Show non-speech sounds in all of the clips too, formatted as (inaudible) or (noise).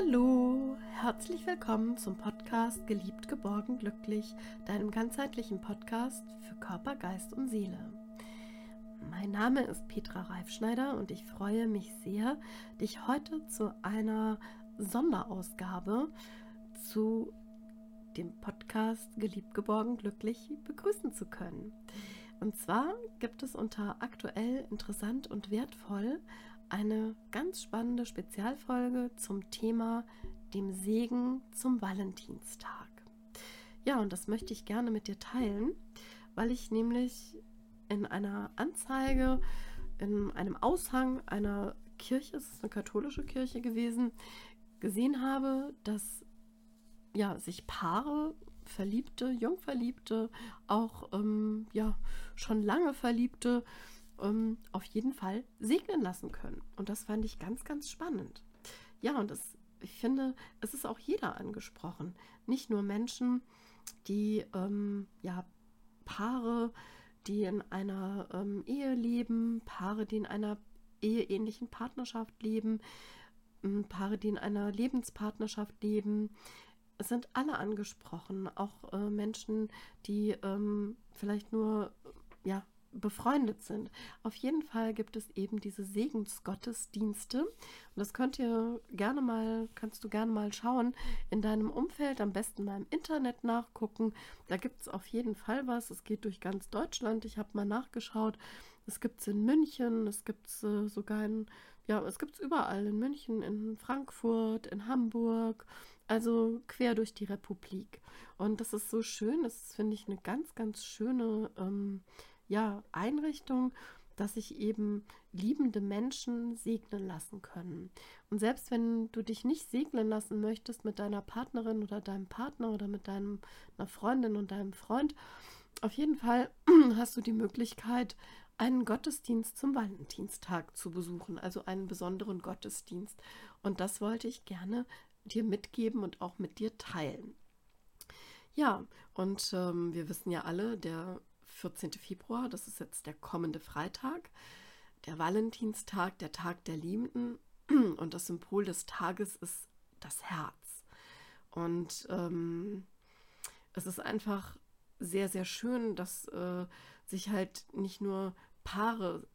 Hallo, herzlich willkommen zum Podcast Geliebt, geborgen, glücklich, deinem ganzheitlichen Podcast für Körper, Geist und Seele. Mein Name ist Petra Reifschneider und ich freue mich sehr, dich heute zu einer Sonderausgabe zu dem Podcast Geliebt, geborgen, glücklich begrüßen zu können. Und zwar gibt es unter aktuell interessant und wertvoll eine ganz spannende Spezialfolge zum Thema dem Segen zum Valentinstag. Ja, und das möchte ich gerne mit dir teilen, weil ich nämlich in einer Anzeige, in einem Aushang einer Kirche, es ist eine katholische Kirche gewesen, gesehen habe, dass ja, sich Paare, Verliebte, Jungverliebte, auch ähm, ja, schon lange Verliebte, ähm, auf jeden Fall segnen lassen können. Und das fand ich ganz, ganz spannend. Ja, und das, ich finde, es ist auch jeder angesprochen. Nicht nur Menschen, die ähm, ja Paare, die in einer ähm, Ehe leben, Paare, die in einer eheähnlichen Partnerschaft leben, ähm, Paare, die in einer Lebenspartnerschaft leben. Es sind alle angesprochen, auch äh, Menschen, die ähm, vielleicht nur ja, befreundet sind. Auf jeden Fall gibt es eben diese Segensgottesdienste. Und das könnt ihr gerne mal, kannst du gerne mal schauen in deinem Umfeld, am besten mal im Internet nachgucken. Da gibt es auf jeden Fall was. Es geht durch ganz Deutschland. Ich habe mal nachgeschaut. Es gibt es in München, es gibt es äh, sogar in, ja, es gibt es überall in München, in Frankfurt, in Hamburg, also quer durch die Republik. Und das ist so schön, das finde ich eine ganz, ganz schöne ähm, ja, Einrichtung, dass sich eben liebende Menschen segnen lassen können. Und selbst wenn du dich nicht segnen lassen möchtest mit deiner Partnerin oder deinem Partner oder mit deiner Freundin und deinem Freund, auf jeden Fall (clears throat) hast du die Möglichkeit, einen Gottesdienst zum Valentinstag zu besuchen, also einen besonderen Gottesdienst. Und das wollte ich gerne dir mitgeben und auch mit dir teilen. Ja, und ähm, wir wissen ja alle, der 14. Februar, das ist jetzt der kommende Freitag, der Valentinstag, der Tag der Liebenden. (clears throat) Und das Symbol des Tages ist das Herz. Und ähm, es ist einfach sehr, sehr schön, dass äh, sich halt nicht nur Paare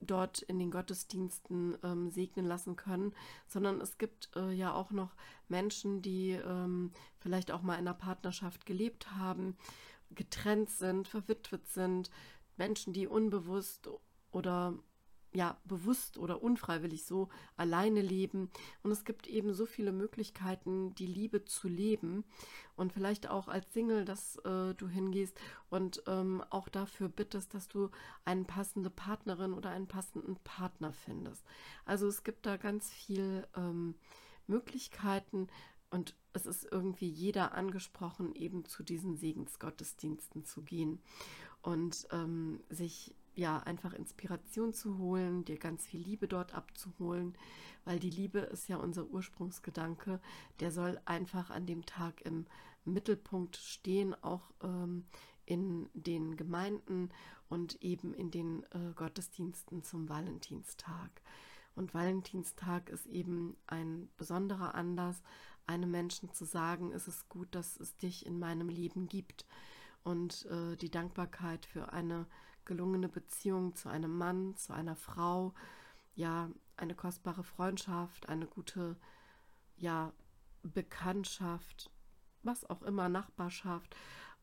dort in den Gottesdiensten ähm, segnen lassen können, sondern es gibt äh, ja auch noch Menschen, die ähm, vielleicht auch mal in einer Partnerschaft gelebt haben getrennt sind, verwitwet sind, Menschen, die unbewusst oder ja, bewusst oder unfreiwillig so alleine leben. Und es gibt eben so viele Möglichkeiten, die Liebe zu leben. Und vielleicht auch als Single, dass äh, du hingehst und ähm, auch dafür bittest, dass du eine passende Partnerin oder einen passenden Partner findest. Also es gibt da ganz viel ähm, Möglichkeiten, und es ist irgendwie jeder angesprochen, eben zu diesen Segensgottesdiensten zu gehen und ähm, sich ja einfach Inspiration zu holen, dir ganz viel Liebe dort abzuholen, weil die Liebe ist ja unser Ursprungsgedanke, der soll einfach an dem Tag im Mittelpunkt stehen, auch ähm, in den Gemeinden und eben in den äh, Gottesdiensten zum Valentinstag. Und Valentinstag ist eben ein besonderer Anlass, einem Menschen zu sagen, es ist gut, dass es dich in meinem Leben gibt. Und äh, die Dankbarkeit für eine gelungene Beziehung zu einem Mann, zu einer Frau, ja, eine kostbare Freundschaft, eine gute, ja, Bekanntschaft, was auch immer, Nachbarschaft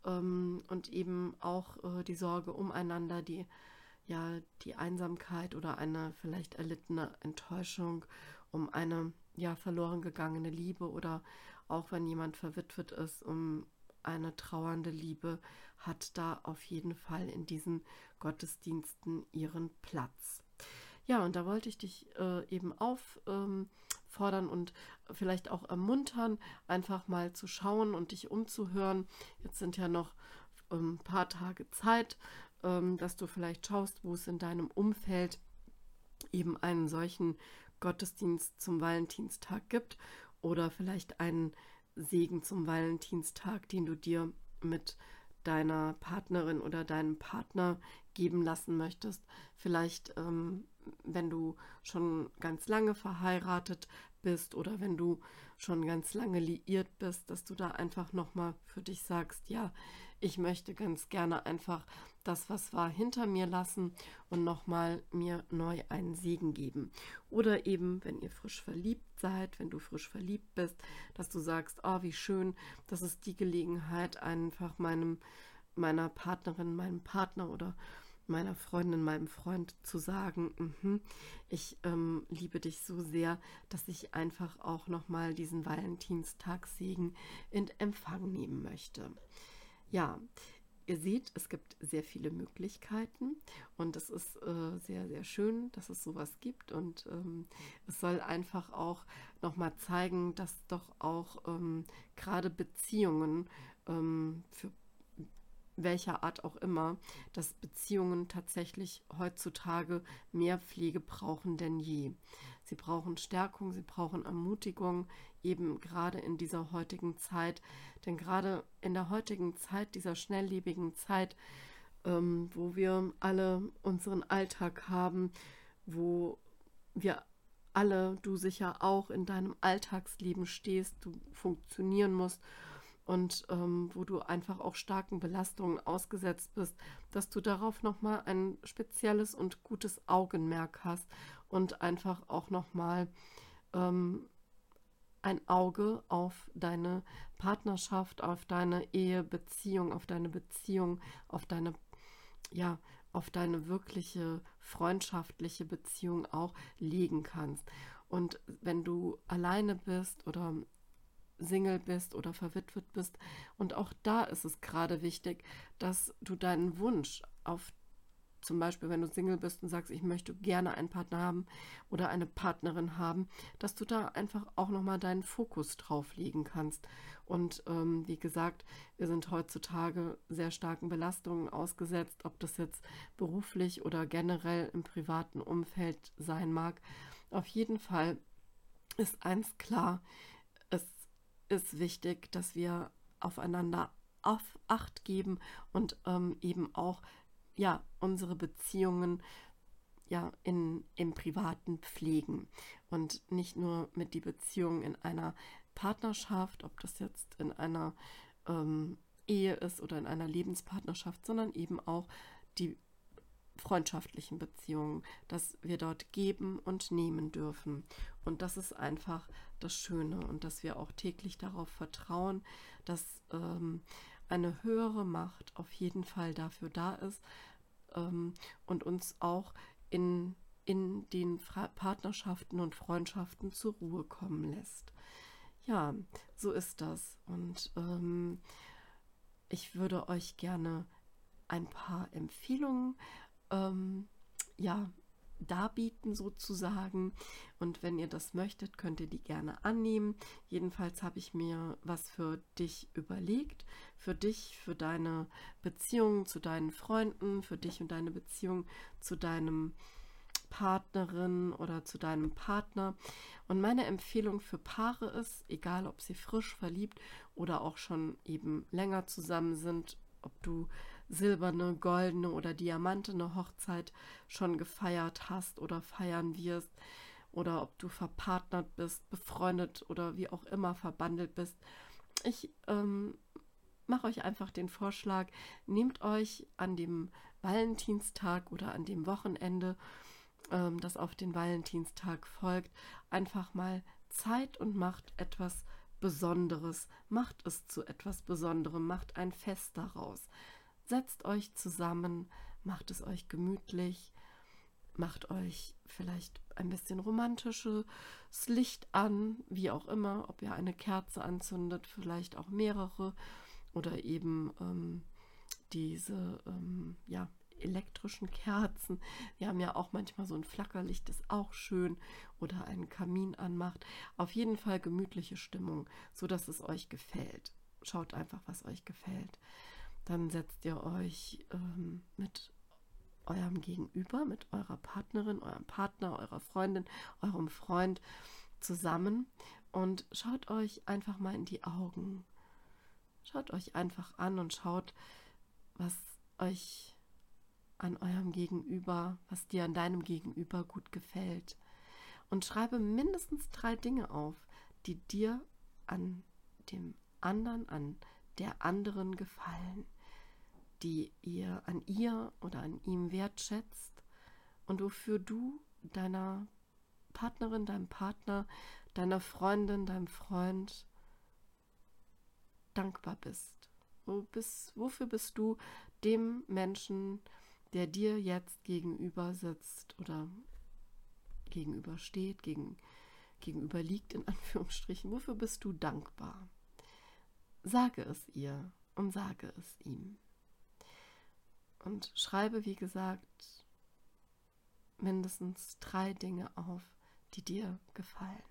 ähm, und eben auch äh, die Sorge umeinander, die ja die Einsamkeit oder eine vielleicht erlittene Enttäuschung, um eine ja verloren gegangene Liebe oder auch wenn jemand verwitwet ist, um eine trauernde Liebe, hat da auf jeden Fall in diesen Gottesdiensten ihren Platz. Ja, und da wollte ich dich äh, eben auffordern ähm, und vielleicht auch ermuntern, einfach mal zu schauen und dich umzuhören. Jetzt sind ja noch ein ähm, paar Tage Zeit, ähm, dass du vielleicht schaust, wo es in deinem Umfeld eben einen solchen Gottesdienst zum Valentinstag gibt oder vielleicht einen Segen zum Valentinstag, den du dir mit deiner Partnerin oder deinem Partner geben lassen möchtest. Vielleicht, ähm, wenn du schon ganz lange verheiratet bist oder wenn du schon ganz lange liiert bist, dass du da einfach nochmal für dich sagst, ja, ich möchte ganz gerne einfach das, was war, hinter mir lassen und nochmal mir neu einen Segen geben. Oder eben, wenn ihr frisch verliebt seid, wenn du frisch verliebt bist, dass du sagst, oh, wie schön, das ist die Gelegenheit, einfach meinem, meiner Partnerin, meinem Partner oder meiner Freundin, meinem Freund zu sagen, mm ich ähm, liebe dich so sehr, dass ich einfach auch nochmal diesen Valentinstagssegen in Empfang nehmen möchte. Ja, ihr seht, es gibt sehr viele Möglichkeiten und es ist äh, sehr, sehr schön, dass es sowas gibt und ähm, es soll einfach auch nochmal zeigen, dass doch auch ähm, gerade Beziehungen ähm, für welcher Art auch immer, dass Beziehungen tatsächlich heutzutage mehr Pflege brauchen denn je. Sie brauchen Stärkung, sie brauchen Ermutigung, eben gerade in dieser heutigen Zeit. Denn gerade in der heutigen Zeit, dieser schnelllebigen Zeit, ähm, wo wir alle unseren Alltag haben, wo wir alle, du sicher auch in deinem Alltagsleben stehst, du funktionieren musst und ähm, wo du einfach auch starken Belastungen ausgesetzt bist, dass du darauf nochmal ein spezielles und gutes Augenmerk hast und einfach auch nochmal ähm, ein Auge auf deine Partnerschaft, auf deine Ehebeziehung, auf deine Beziehung, auf deine, ja, auf deine wirkliche freundschaftliche Beziehung auch legen kannst. Und wenn du alleine bist oder Single bist oder verwitwet bist. Und auch da ist es gerade wichtig, dass du deinen Wunsch auf zum Beispiel, wenn du Single bist und sagst, ich möchte gerne einen Partner haben oder eine Partnerin haben, dass du da einfach auch nochmal deinen Fokus drauf legen kannst. Und ähm, wie gesagt, wir sind heutzutage sehr starken Belastungen ausgesetzt, ob das jetzt beruflich oder generell im privaten Umfeld sein mag. Auf jeden Fall ist eins klar, ist wichtig, dass wir aufeinander auf Acht geben und ähm, eben auch ja unsere Beziehungen ja in, im Privaten pflegen und nicht nur mit die Beziehung in einer Partnerschaft, ob das jetzt in einer ähm, Ehe ist oder in einer Lebenspartnerschaft, sondern eben auch die freundschaftlichen Beziehungen, dass wir dort geben und nehmen dürfen. Und das ist einfach das Schöne und dass wir auch täglich darauf vertrauen, dass ähm, eine höhere Macht auf jeden Fall dafür da ist ähm, und uns auch in, in den Fra Partnerschaften und Freundschaften zur Ruhe kommen lässt. Ja, so ist das. Und ähm, ich würde euch gerne ein paar Empfehlungen ähm, ja, darbieten sozusagen. Und wenn ihr das möchtet, könnt ihr die gerne annehmen. Jedenfalls habe ich mir was für dich überlegt. Für dich, für deine Beziehung zu deinen Freunden, für dich und deine Beziehung zu deinem Partnerin oder zu deinem Partner. Und meine Empfehlung für Paare ist, egal ob sie frisch verliebt oder auch schon eben länger zusammen sind, ob du silberne, goldene oder diamantene Hochzeit schon gefeiert hast oder feiern wirst oder ob du verpartnert bist, befreundet oder wie auch immer verbandelt bist. Ich ähm, mache euch einfach den Vorschlag, nehmt euch an dem Valentinstag oder an dem Wochenende, ähm, das auf den Valentinstag folgt, einfach mal Zeit und macht etwas Besonderes, macht es zu etwas Besonderem, macht ein Fest daraus. Setzt euch zusammen, macht es euch gemütlich, macht euch vielleicht ein bisschen romantisches Licht an, wie auch immer, ob ihr eine Kerze anzündet, vielleicht auch mehrere oder eben ähm, diese ähm, ja, elektrischen Kerzen. Wir haben ja auch manchmal so ein Flackerlicht, das auch schön oder einen Kamin anmacht. Auf jeden Fall gemütliche Stimmung, so dass es euch gefällt. Schaut einfach, was euch gefällt. Dann setzt ihr euch ähm, mit eurem Gegenüber, mit eurer Partnerin, eurem Partner, eurer Freundin, eurem Freund zusammen und schaut euch einfach mal in die Augen. Schaut euch einfach an und schaut, was euch an eurem Gegenüber, was dir an deinem Gegenüber gut gefällt. und schreibe mindestens drei Dinge auf, die dir an dem anderen, an der anderen gefallen, die ihr an ihr oder an ihm wertschätzt und wofür du deiner Partnerin, deinem Partner, deiner Freundin, deinem Freund dankbar bist. Wo bist wofür bist du dem Menschen, der dir jetzt gegenüber sitzt oder gegenüber steht, gegen, gegenüber liegt in (laughs) Anführungsstrichen, wofür bist du dankbar? Sage es ihr und sage es ihm. Und schreibe, wie gesagt, mindestens drei Dinge auf, die dir gefallen.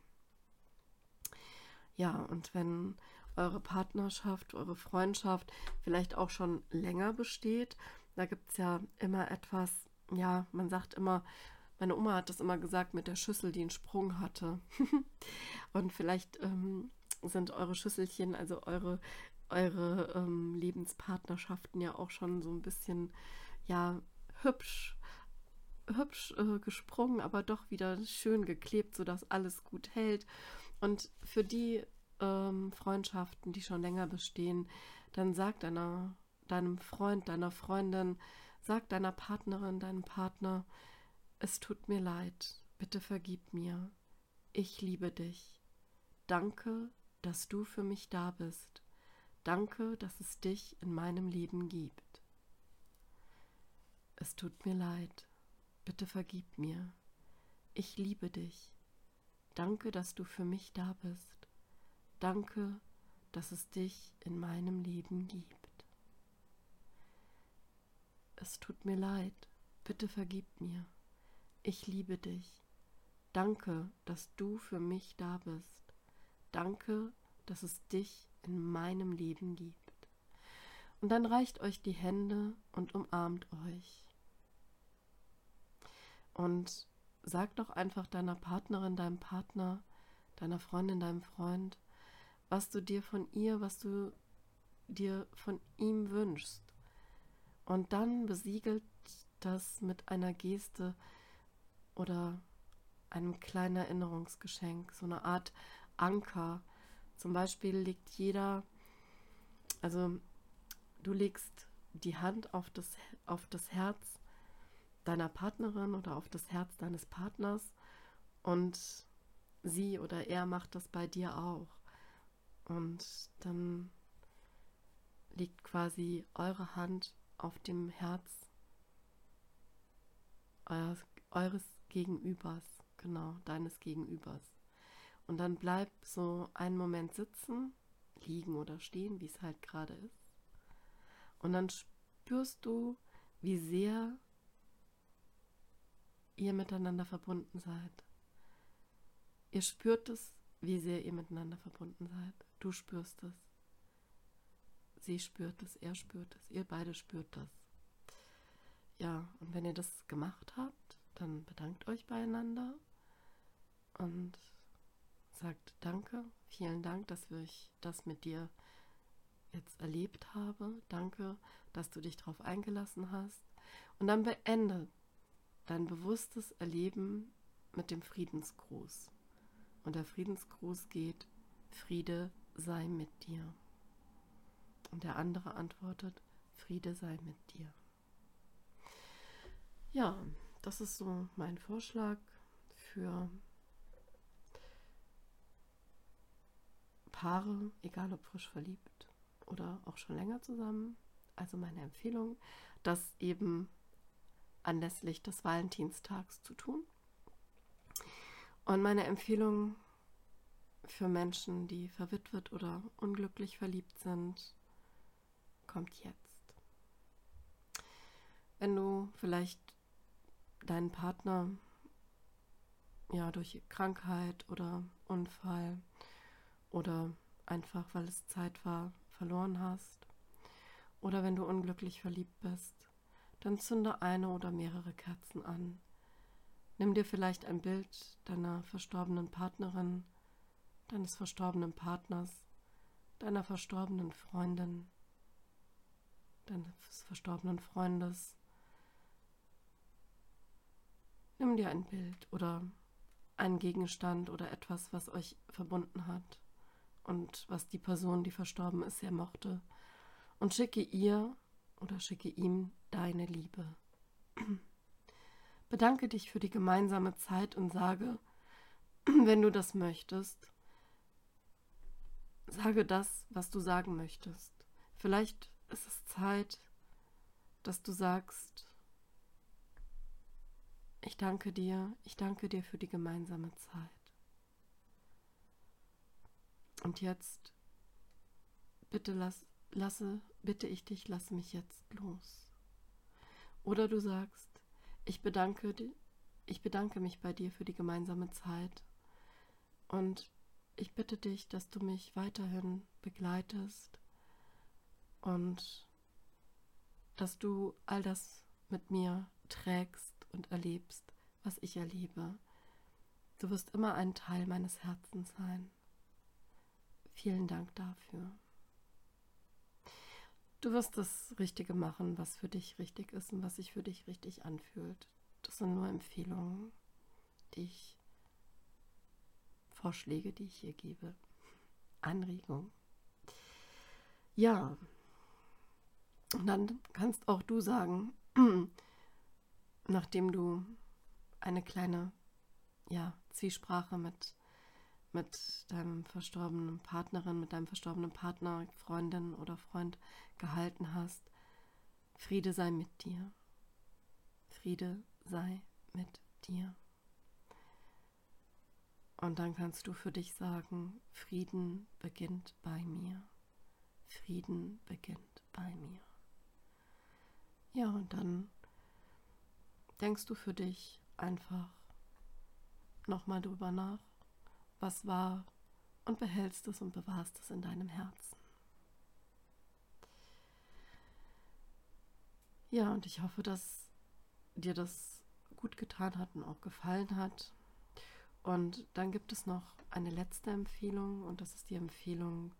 Ja, und wenn eure Partnerschaft, eure Freundschaft vielleicht auch schon länger besteht, da gibt es ja immer etwas, ja, man sagt immer, meine Oma hat das immer gesagt mit der Schüssel, die einen Sprung hatte. (laughs) und vielleicht ähm, sind eure Schüsselchen, also eure, eure ähm, Lebenspartnerschaften ja auch schon so ein bisschen, ja, hübsch hübsch äh, gesprungen, aber doch wieder schön geklebt, sodass alles gut hält. Und für die ähm, Freundschaften, die schon länger bestehen, dann sag deiner, deinem Freund, deiner Freundin, sag deiner Partnerin, deinem Partner, es tut mir leid, bitte vergib mir, ich liebe dich. Danke, dass du für mich da bist. Danke, dass es dich in meinem Leben gibt. Es tut mir leid. Bitte vergib mir. Ich liebe dich. Danke, dass du für mich da bist. Danke, dass es dich in meinem Leben gibt. Es tut mir leid. Bitte vergib mir. Ich liebe dich. Danke, dass du für mich da bist. Danke, dass es dich in meinem Leben gibt. Und dann reicht euch die Hände und umarmt euch. Und sag doch einfach deiner Partnerin, deinem Partner, deiner Freundin, deinem Freund, was du dir von ihr, was du dir von ihm wünschst. Und dann besiegelt das mit einer Geste oder einem kleinen Erinnerungsgeschenk, so eine Art Anker. Zum Beispiel legt jeder, also du legst die Hand auf das, auf das Herz deiner Partnerin oder auf das Herz deines Partners und sie oder er macht das bei dir auch. Und dann liegt quasi eure Hand auf dem Herz eures, eures Gegenübers, genau, deines Gegenübers. Und dann bleib so einen Moment sitzen, liegen oder stehen, wie es halt gerade ist. Und dann spürst du, wie sehr ihr miteinander verbunden seid. Ihr spürt es, wie sehr ihr miteinander verbunden seid. Du spürst es. Sie spürt es, er spürt es, ihr beide spürt das. Ja, und wenn ihr das gemacht habt, dann bedankt euch beieinander und sagt Danke, vielen Dank, dass ich das mit dir jetzt erlebt habe. Danke, dass du dich darauf eingelassen hast. Und dann beendet dein bewusstes Erleben mit dem Friedensgruß. Und der Friedensgruß geht, Friede sei mit dir. Und der andere antwortet, Friede sei mit dir. Ja, das ist so mein Vorschlag für Paare, egal ob frisch verliebt oder auch schon länger zusammen. Also meine Empfehlung, dass eben anlässlich des Valentinstags zu tun. Und meine Empfehlung für Menschen, die verwitwet oder unglücklich verliebt sind, kommt jetzt. Wenn du vielleicht deinen Partner ja durch Krankheit oder Unfall oder einfach weil es Zeit war, verloren hast oder wenn du unglücklich verliebt bist, dann zünde eine oder mehrere Kerzen an. Nimm dir vielleicht ein Bild deiner verstorbenen Partnerin, deines verstorbenen Partners, deiner verstorbenen Freundin, deines verstorbenen Freundes. Nimm dir ein Bild oder einen Gegenstand oder etwas, was euch verbunden hat und was die Person, die verstorben ist, sehr mochte. Und schicke ihr oder schicke ihm deine Liebe. (clears throat) Bedanke dich für die gemeinsame Zeit und sage, (clears throat) wenn du das möchtest, sage das, was du sagen möchtest. Vielleicht ist es Zeit, dass du sagst, ich danke dir, ich danke dir für die gemeinsame Zeit. Und jetzt, bitte lass, lasse, bitte ich dich, lass mich jetzt los. Oder du sagst, ich bedanke, ich bedanke mich bei dir für die gemeinsame Zeit und ich bitte dich, dass du mich weiterhin begleitest und dass du all das mit mir trägst und erlebst, was ich erlebe. Du wirst immer ein Teil meines Herzens sein. Vielen Dank dafür. Du wirst das Richtige machen, was für dich richtig ist und was sich für dich richtig anfühlt. Das sind nur Empfehlungen, die ich, Vorschläge, die ich hier gebe. Anregungen. Ja, und dann kannst auch du sagen, (clears throat) nachdem du eine kleine ja, Zwiesprache mit, mit deinem verstorbenen Partnerin, mit deinem verstorbenen Partner, Freundin oder Freund gehalten hast, Friede sei mit dir. Friede sei mit dir. Und dann kannst du für dich sagen, Frieden beginnt bei mir. Frieden beginnt bei mir. Ja, und dann denkst du für dich einfach nochmal drüber nach, was war und behältst es und bewahrst es in deinem Herzen. Ja, und ich hoffe, dass dir das gut getan hat und auch gefallen hat. Und dann gibt es noch eine letzte Empfehlung und das ist die Empfehlung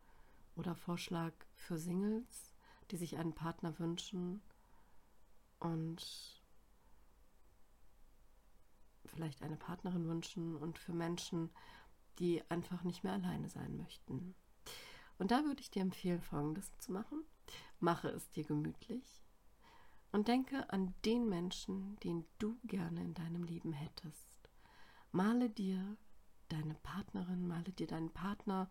oder Vorschlag für Singles, die sich einen Partner wünschen und vielleicht eine Partnerin wünschen und für Menschen, die einfach nicht mehr alleine sein möchten. Und da würde ich dir empfehlen, Folgendes zu machen. Mache es dir gemütlich und denke an den Menschen, den du gerne in deinem Leben hättest. Male dir deine Partnerin, male dir deinen Partner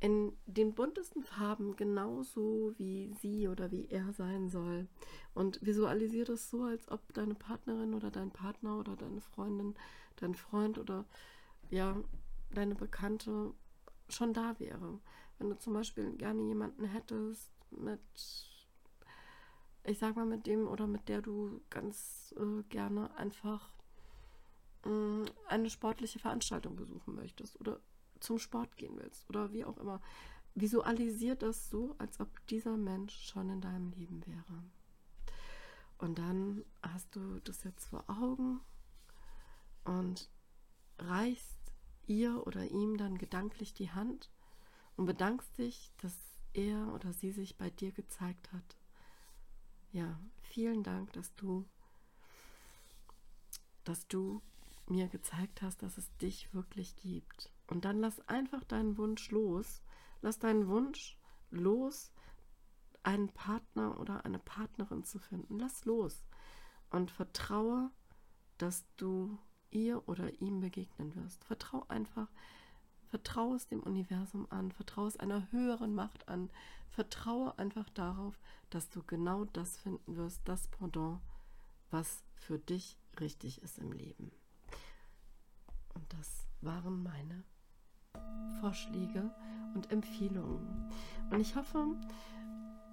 in den buntesten Farben genauso wie sie oder wie er sein soll. Und visualisiere es so, als ob deine Partnerin oder dein Partner oder deine Freundin, dein Freund oder ja, deine Bekannte schon da wäre. Wenn du zum Beispiel gerne jemanden hättest mit, ich sag mal, mit dem oder mit der du ganz äh, gerne einfach äh, eine sportliche Veranstaltung besuchen möchtest oder zum Sport gehen willst oder wie auch immer. Visualisier das so, als ob dieser Mensch schon in deinem Leben wäre. Und dann hast du das jetzt vor Augen und reichst ihr oder ihm dann gedanklich die Hand und bedankst dich, dass er oder sie sich bei dir gezeigt hat. Ja, vielen Dank, dass du, dass du mir gezeigt hast, dass es dich wirklich gibt. Und dann lass einfach deinen Wunsch los. Lass deinen Wunsch los, einen Partner oder eine Partnerin zu finden. Lass los und vertraue, dass du ihr oder ihm begegnen wirst. Vertrau einfach, vertraue es dem Universum an, vertraue es einer höheren Macht an, vertraue einfach darauf, dass du genau das finden wirst, das Pendant, was für dich richtig ist im Leben. Und das waren meine Vorschläge und Empfehlungen. Und ich hoffe,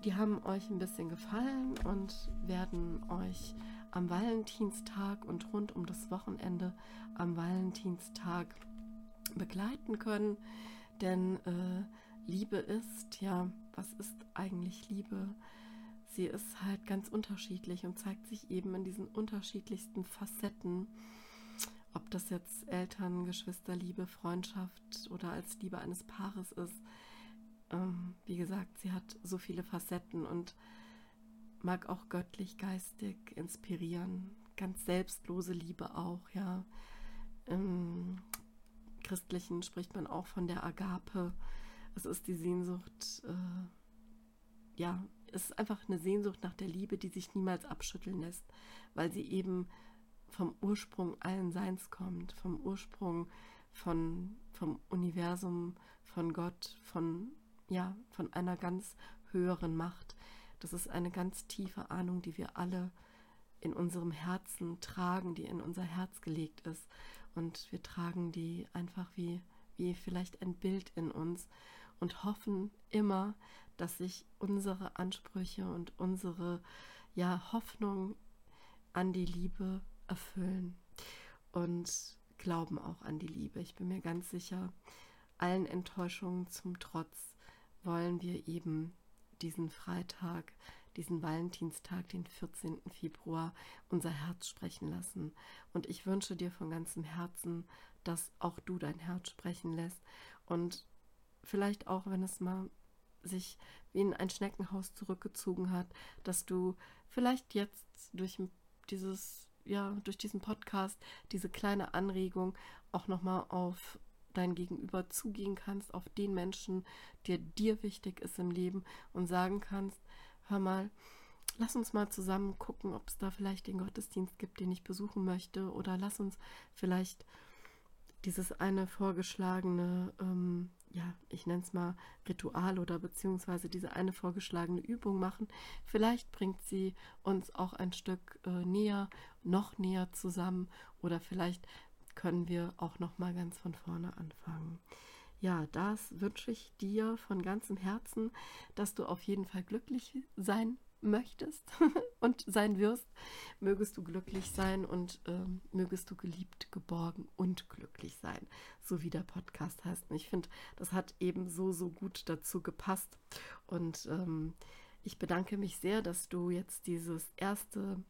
die haben euch ein bisschen gefallen und werden euch am Valentinstag und rund um das Wochenende am Valentinstag begleiten können. Denn äh, Liebe ist, ja, was ist eigentlich Liebe? Sie ist halt ganz unterschiedlich und zeigt sich eben in diesen unterschiedlichsten Facetten. Ob das jetzt Eltern, Geschwisterliebe, Freundschaft oder als Liebe eines Paares ist. Ähm, wie gesagt, sie hat so viele Facetten und mag auch göttlich, geistig inspirieren. Ganz selbstlose Liebe auch, ja. Ähm, Christlichen spricht man auch von der Agape. Es ist die Sehnsucht, äh, ja, es ist einfach eine Sehnsucht nach der Liebe, die sich niemals abschütteln lässt, weil sie eben vom Ursprung allen Seins kommt, vom Ursprung von, vom Universum, von Gott, von, ja, von einer ganz höheren Macht. Das ist eine ganz tiefe Ahnung, die wir alle in unserem Herzen tragen, die in unser Herz gelegt ist. Und wir tragen die einfach wie, wie vielleicht ein Bild in uns und hoffen immer, dass sich unsere Ansprüche und unsere ja, Hoffnung an die Liebe erfüllen und glauben auch an die Liebe. Ich bin mir ganz sicher, allen Enttäuschungen zum Trotz wollen wir eben diesen Freitag, diesen Valentinstag, den 14. Februar, unser Herz sprechen lassen. Und ich wünsche dir von ganzem Herzen, dass auch du dein Herz sprechen lässt. Und vielleicht auch, wenn es mal sich wie in ein Schneckenhaus zurückgezogen hat, dass du vielleicht jetzt durch dieses ja durch diesen Podcast diese kleine Anregung auch noch mal auf dein Gegenüber zugehen kannst, auf den Menschen, der dir wichtig ist im Leben und sagen kannst, hör mal, lass uns mal zusammen gucken, ob es da vielleicht den Gottesdienst gibt, den ich besuchen möchte oder lass uns vielleicht dieses eine vorgeschlagene ähm, ja, ich nenne es mal Ritual oder beziehungsweise diese eine vorgeschlagene Übung machen. Vielleicht bringt sie uns auch ein Stück äh, näher, noch näher zusammen oder vielleicht können wir auch noch mal ganz von vorne anfangen. Ja, das wünsche ich dir von ganzem Herzen, dass du auf jeden Fall glücklich sein möchtest (laughs) und sein wirst, mögest du glücklich sein und ähm, mögest du geliebt, geborgen und glücklich sein, so wie der Podcast heißt. Und ich finde, das hat eben so, so gut dazu gepasst. Und ähm, ich bedanke mich sehr, dass du jetzt dieses erste,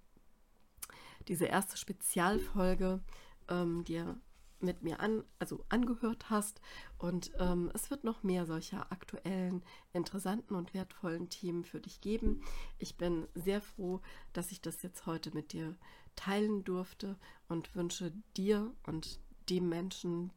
diese erste Spezialfolge ähm, dir mit mir an, also angehört hast. Und ähm, es wird noch mehr solcher aktuellen, interessanten und wertvollen Themen für dich geben. Ich bin sehr froh, dass ich das jetzt heute mit dir teilen durfte und wünsche dir und dem Menschen,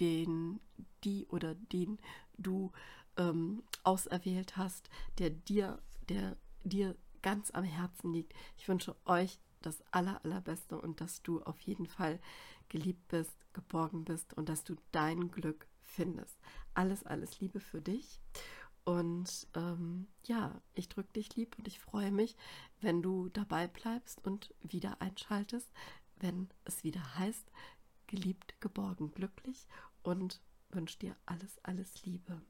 den, die oder den du ähm, auserwählt hast, der dir, der dir ganz am Herzen liegt. Ich wünsche euch das aller, allerbeste und dass du auf jeden Fall geliebt bist, geborgen bist und dass du dein Glück findest. Alles, alles Liebe für dich. Und ähm, ja, ich drücke dich lieb und ich freue mich, wenn du dabei bleibst und wieder einschaltest, wenn es wieder heißt, geliebt, geborgen, glücklich und wünsche dir alles, alles Liebe.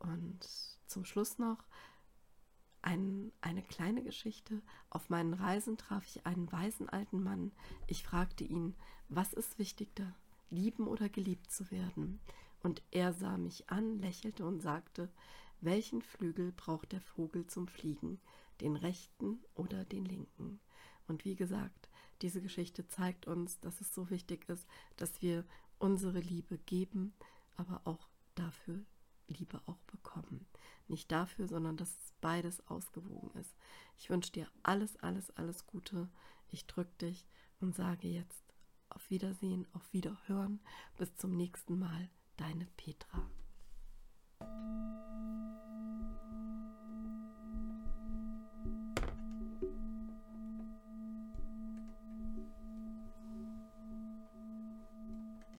Und zum Schluss noch ein, eine kleine Geschichte. Auf meinen Reisen traf ich einen weisen alten Mann. Ich fragte ihn, was ist wichtiger, lieben oder geliebt zu werden? Und er sah mich an, lächelte und sagte, welchen Flügel braucht der Vogel zum Fliegen, den rechten oder den linken? Und wie gesagt, diese Geschichte zeigt uns, dass es so wichtig ist, dass wir unsere Liebe geben, aber auch dafür Liebe auch bekommen. Nicht dafür, sondern dass beides ausgewogen ist. Ich wünsche dir alles, alles, alles Gute. Ich drücke dich und sage jetzt auf Wiedersehen, auf Wiederhören. Bis zum nächsten Mal. Deine Petra.